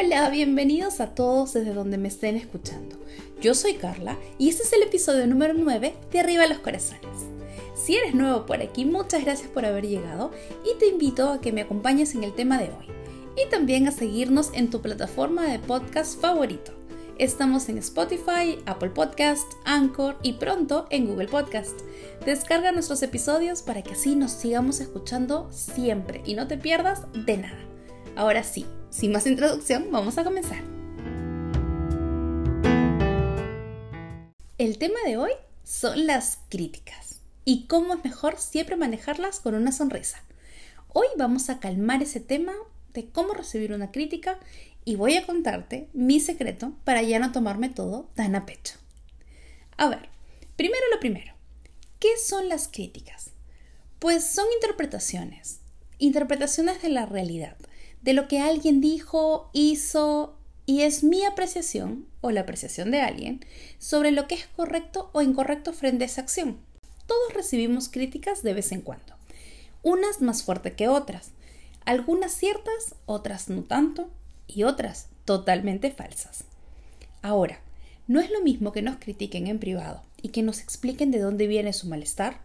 Hola, bienvenidos a todos desde donde me estén escuchando. Yo soy Carla y este es el episodio número 9 de Arriba los Corazones. Si eres nuevo por aquí, muchas gracias por haber llegado y te invito a que me acompañes en el tema de hoy y también a seguirnos en tu plataforma de podcast favorito. Estamos en Spotify, Apple Podcast, Anchor y pronto en Google Podcast. Descarga nuestros episodios para que así nos sigamos escuchando siempre y no te pierdas de nada. Ahora sí, sin más introducción, vamos a comenzar. El tema de hoy son las críticas y cómo es mejor siempre manejarlas con una sonrisa. Hoy vamos a calmar ese tema de cómo recibir una crítica y voy a contarte mi secreto para ya no tomarme todo tan a pecho. A ver, primero lo primero. ¿Qué son las críticas? Pues son interpretaciones, interpretaciones de la realidad de lo que alguien dijo, hizo y es mi apreciación o la apreciación de alguien sobre lo que es correcto o incorrecto frente a esa acción. Todos recibimos críticas de vez en cuando, unas más fuertes que otras, algunas ciertas, otras no tanto y otras totalmente falsas. Ahora, no es lo mismo que nos critiquen en privado y que nos expliquen de dónde viene su malestar,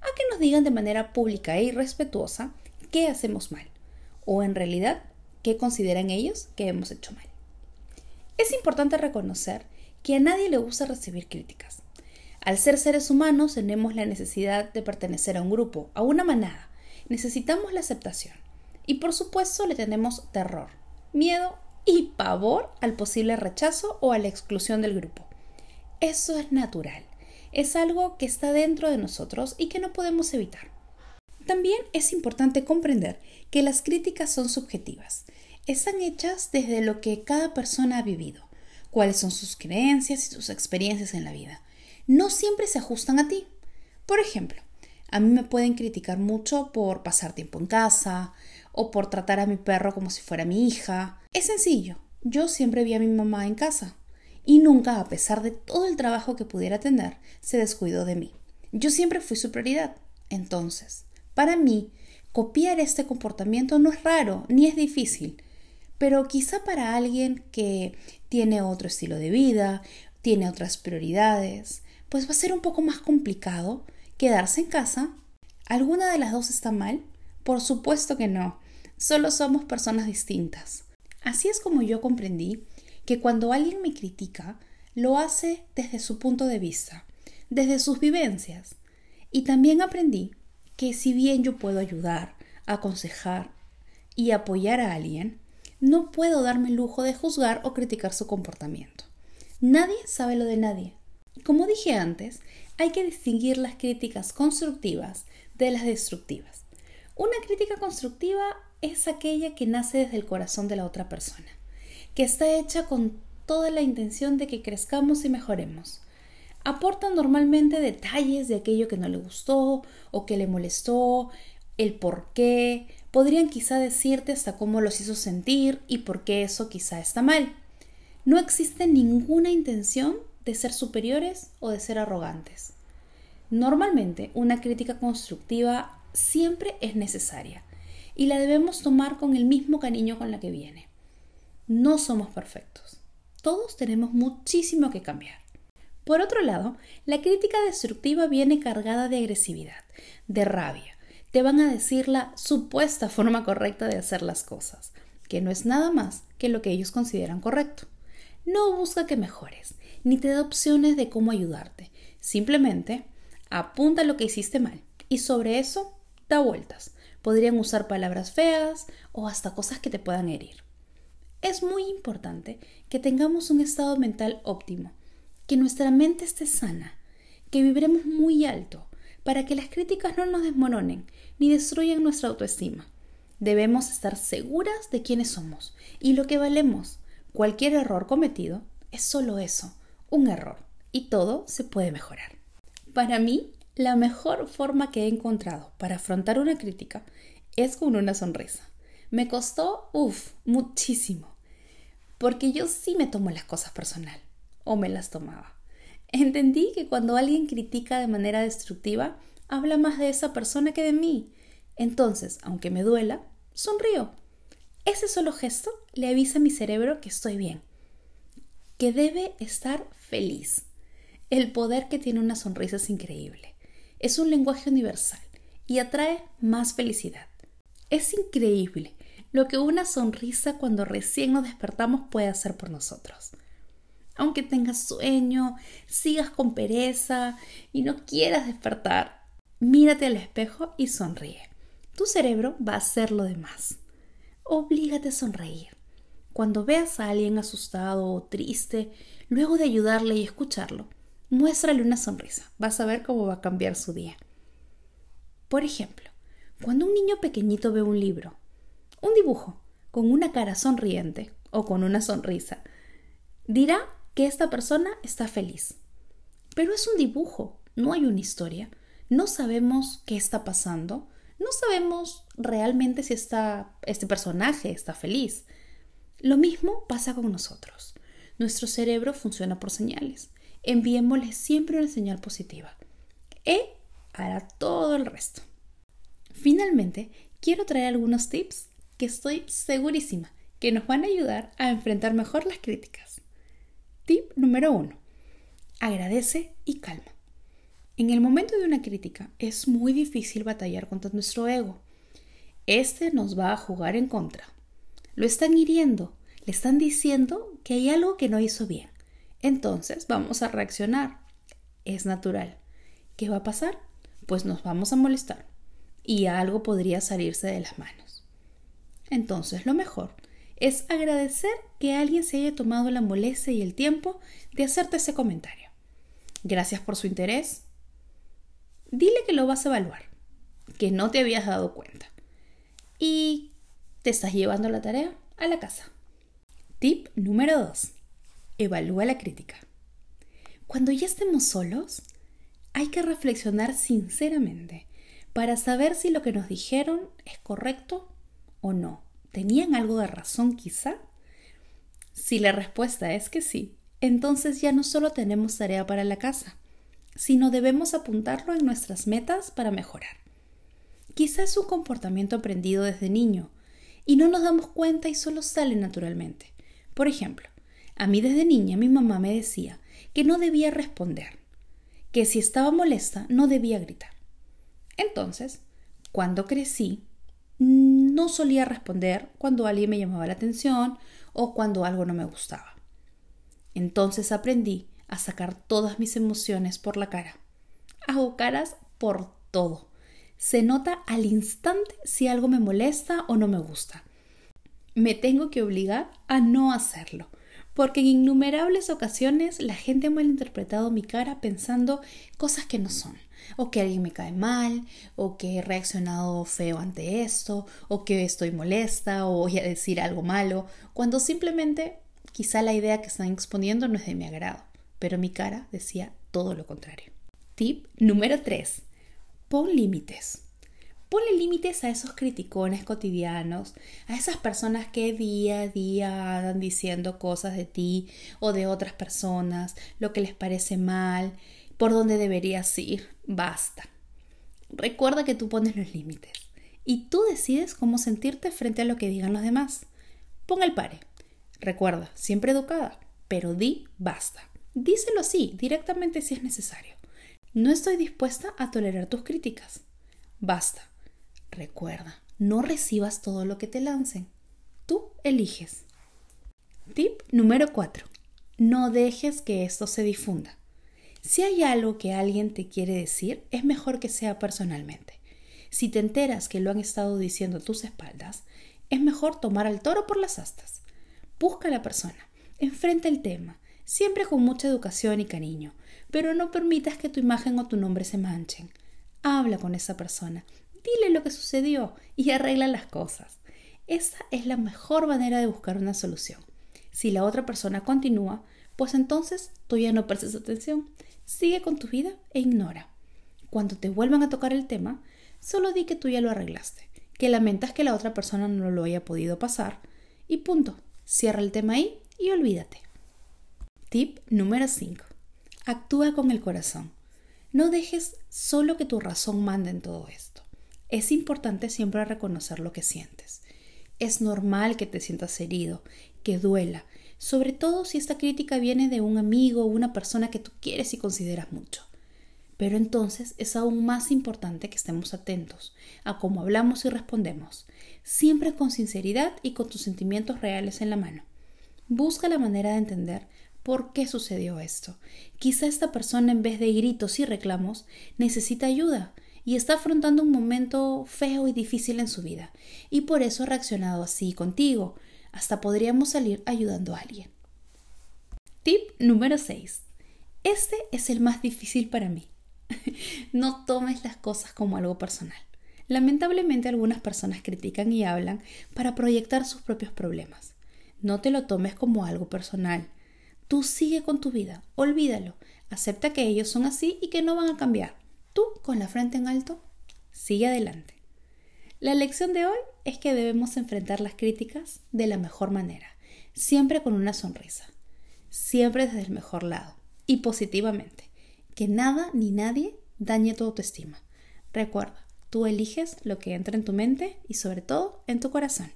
a que nos digan de manera pública e irrespetuosa qué hacemos mal o en realidad qué consideran ellos que hemos hecho mal. Es importante reconocer que a nadie le gusta recibir críticas. Al ser seres humanos tenemos la necesidad de pertenecer a un grupo, a una manada. Necesitamos la aceptación. Y por supuesto le tenemos terror, miedo y pavor al posible rechazo o a la exclusión del grupo. Eso es natural. Es algo que está dentro de nosotros y que no podemos evitar. También es importante comprender que las críticas son subjetivas. Están hechas desde lo que cada persona ha vivido, cuáles son sus creencias y sus experiencias en la vida. No siempre se ajustan a ti. Por ejemplo, a mí me pueden criticar mucho por pasar tiempo en casa o por tratar a mi perro como si fuera mi hija. Es sencillo, yo siempre vi a mi mamá en casa y nunca, a pesar de todo el trabajo que pudiera tener, se descuidó de mí. Yo siempre fui su prioridad. Entonces, para mí, copiar este comportamiento no es raro ni es difícil, pero quizá para alguien que tiene otro estilo de vida, tiene otras prioridades, pues va a ser un poco más complicado quedarse en casa. ¿Alguna de las dos está mal? Por supuesto que no, solo somos personas distintas. Así es como yo comprendí que cuando alguien me critica, lo hace desde su punto de vista, desde sus vivencias. Y también aprendí que si bien yo puedo ayudar, aconsejar y apoyar a alguien, no puedo darme el lujo de juzgar o criticar su comportamiento. Nadie sabe lo de nadie. Como dije antes, hay que distinguir las críticas constructivas de las destructivas. Una crítica constructiva es aquella que nace desde el corazón de la otra persona, que está hecha con toda la intención de que crezcamos y mejoremos aportan normalmente detalles de aquello que no le gustó o que le molestó, el por qué, podrían quizá decirte hasta cómo los hizo sentir y por qué eso quizá está mal. No existe ninguna intención de ser superiores o de ser arrogantes. Normalmente una crítica constructiva siempre es necesaria y la debemos tomar con el mismo cariño con la que viene. No somos perfectos. Todos tenemos muchísimo que cambiar. Por otro lado, la crítica destructiva viene cargada de agresividad, de rabia. Te van a decir la supuesta forma correcta de hacer las cosas, que no es nada más que lo que ellos consideran correcto. No busca que mejores, ni te da opciones de cómo ayudarte. Simplemente apunta lo que hiciste mal y sobre eso da vueltas. Podrían usar palabras feas o hasta cosas que te puedan herir. Es muy importante que tengamos un estado mental óptimo que nuestra mente esté sana, que vibremos muy alto, para que las críticas no nos desmoronen ni destruyan nuestra autoestima. Debemos estar seguras de quiénes somos y lo que valemos. Cualquier error cometido es solo eso, un error, y todo se puede mejorar. Para mí, la mejor forma que he encontrado para afrontar una crítica es con una sonrisa. Me costó, uff, muchísimo, porque yo sí me tomo las cosas personal o me las tomaba. Entendí que cuando alguien critica de manera destructiva, habla más de esa persona que de mí. Entonces, aunque me duela, sonrío. Ese solo gesto le avisa a mi cerebro que estoy bien, que debe estar feliz. El poder que tiene una sonrisa es increíble. Es un lenguaje universal y atrae más felicidad. Es increíble lo que una sonrisa cuando recién nos despertamos puede hacer por nosotros. Aunque tengas sueño, sigas con pereza y no quieras despertar, mírate al espejo y sonríe. Tu cerebro va a hacer lo demás. Oblígate a sonreír. Cuando veas a alguien asustado o triste, luego de ayudarle y escucharlo, muéstrale una sonrisa. Vas a ver cómo va a cambiar su día. Por ejemplo, cuando un niño pequeñito ve un libro, un dibujo, con una cara sonriente o con una sonrisa, dirá que esta persona está feliz. Pero es un dibujo, no hay una historia. No sabemos qué está pasando, no sabemos realmente si este personaje está feliz. Lo mismo pasa con nosotros. Nuestro cerebro funciona por señales. Enviémosle siempre una señal positiva. E hará todo el resto. Finalmente, quiero traer algunos tips que estoy segurísima que nos van a ayudar a enfrentar mejor las críticas. Tip número 1. Agradece y calma. En el momento de una crítica es muy difícil batallar contra nuestro ego. Este nos va a jugar en contra. Lo están hiriendo, le están diciendo que hay algo que no hizo bien. Entonces vamos a reaccionar. Es natural. ¿Qué va a pasar? Pues nos vamos a molestar y algo podría salirse de las manos. Entonces, lo mejor es agradecer que alguien se haya tomado la molestia y el tiempo de hacerte ese comentario. Gracias por su interés. Dile que lo vas a evaluar, que no te habías dado cuenta y te estás llevando la tarea a la casa. Tip número 2. Evalúa la crítica. Cuando ya estemos solos, hay que reflexionar sinceramente para saber si lo que nos dijeron es correcto o no. ¿Tenían algo de razón quizá? Si la respuesta es que sí, entonces ya no solo tenemos tarea para la casa, sino debemos apuntarlo en nuestras metas para mejorar. Quizá es un comportamiento aprendido desde niño y no nos damos cuenta y solo sale naturalmente. Por ejemplo, a mí desde niña mi mamá me decía que no debía responder, que si estaba molesta no debía gritar. Entonces, cuando crecí, no solía responder cuando alguien me llamaba la atención o cuando algo no me gustaba. Entonces aprendí a sacar todas mis emociones por la cara. Hago caras por todo. Se nota al instante si algo me molesta o no me gusta. Me tengo que obligar a no hacerlo, porque en innumerables ocasiones la gente ha malinterpretado mi cara pensando cosas que no son o que alguien me cae mal, o que he reaccionado feo ante esto, o que estoy molesta, o voy a decir algo malo, cuando simplemente quizá la idea que están exponiendo no es de mi agrado, pero mi cara decía todo lo contrario. Tip número 3. Pon límites. Ponle límites a esos criticones cotidianos, a esas personas que día a día andan diciendo cosas de ti o de otras personas, lo que les parece mal, por dónde deberías ir. Basta. Recuerda que tú pones los límites y tú decides cómo sentirte frente a lo que digan los demás. Ponga el pare. Recuerda, siempre educada, pero di basta. Díselo así, directamente si es necesario. No estoy dispuesta a tolerar tus críticas. Basta. Recuerda, no recibas todo lo que te lancen. Tú eliges. Tip número 4. No dejes que esto se difunda. Si hay algo que alguien te quiere decir, es mejor que sea personalmente. Si te enteras que lo han estado diciendo a tus espaldas, es mejor tomar al toro por las astas. Busca a la persona, enfrenta el tema, siempre con mucha educación y cariño, pero no permitas que tu imagen o tu nombre se manchen. Habla con esa persona, dile lo que sucedió y arregla las cosas. Esa es la mejor manera de buscar una solución. Si la otra persona continúa, pues entonces tú ya no prestes atención Sigue con tu vida e ignora. Cuando te vuelvan a tocar el tema, solo di que tú ya lo arreglaste, que lamentas que la otra persona no lo haya podido pasar y punto. Cierra el tema ahí y olvídate. Tip número 5. Actúa con el corazón. No dejes solo que tu razón mande en todo esto. Es importante siempre reconocer lo que sientes. Es normal que te sientas herido, que duela, sobre todo si esta crítica viene de un amigo o una persona que tú quieres y consideras mucho. Pero entonces es aún más importante que estemos atentos a cómo hablamos y respondemos, siempre con sinceridad y con tus sentimientos reales en la mano. Busca la manera de entender por qué sucedió esto. Quizá esta persona en vez de gritos y reclamos necesita ayuda y está afrontando un momento feo y difícil en su vida y por eso ha reaccionado así contigo. Hasta podríamos salir ayudando a alguien. Tip número 6. Este es el más difícil para mí. no tomes las cosas como algo personal. Lamentablemente algunas personas critican y hablan para proyectar sus propios problemas. No te lo tomes como algo personal. Tú sigue con tu vida, olvídalo, acepta que ellos son así y que no van a cambiar. Tú, con la frente en alto, sigue adelante. La lección de hoy es que debemos enfrentar las críticas de la mejor manera, siempre con una sonrisa, siempre desde el mejor lado y positivamente. Que nada ni nadie dañe tu autoestima. Recuerda, tú eliges lo que entra en tu mente y sobre todo en tu corazón.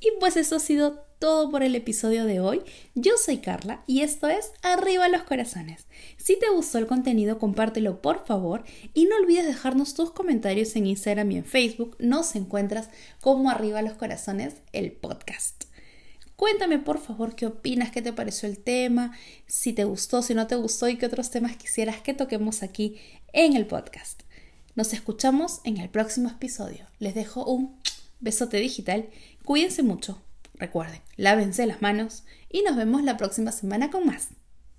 Y pues eso ha sido todo por el episodio de hoy. Yo soy Carla y esto es Arriba los Corazones. Si te gustó el contenido, compártelo por favor y no olvides dejarnos tus comentarios en Instagram y en Facebook. Nos encuentras como Arriba los Corazones, el podcast. Cuéntame por favor qué opinas, qué te pareció el tema, si te gustó, si no te gustó y qué otros temas quisieras que toquemos aquí en el podcast. Nos escuchamos en el próximo episodio. Les dejo un besote digital. Cuídense mucho. Recuerden, lávense las manos y nos vemos la próxima semana con más.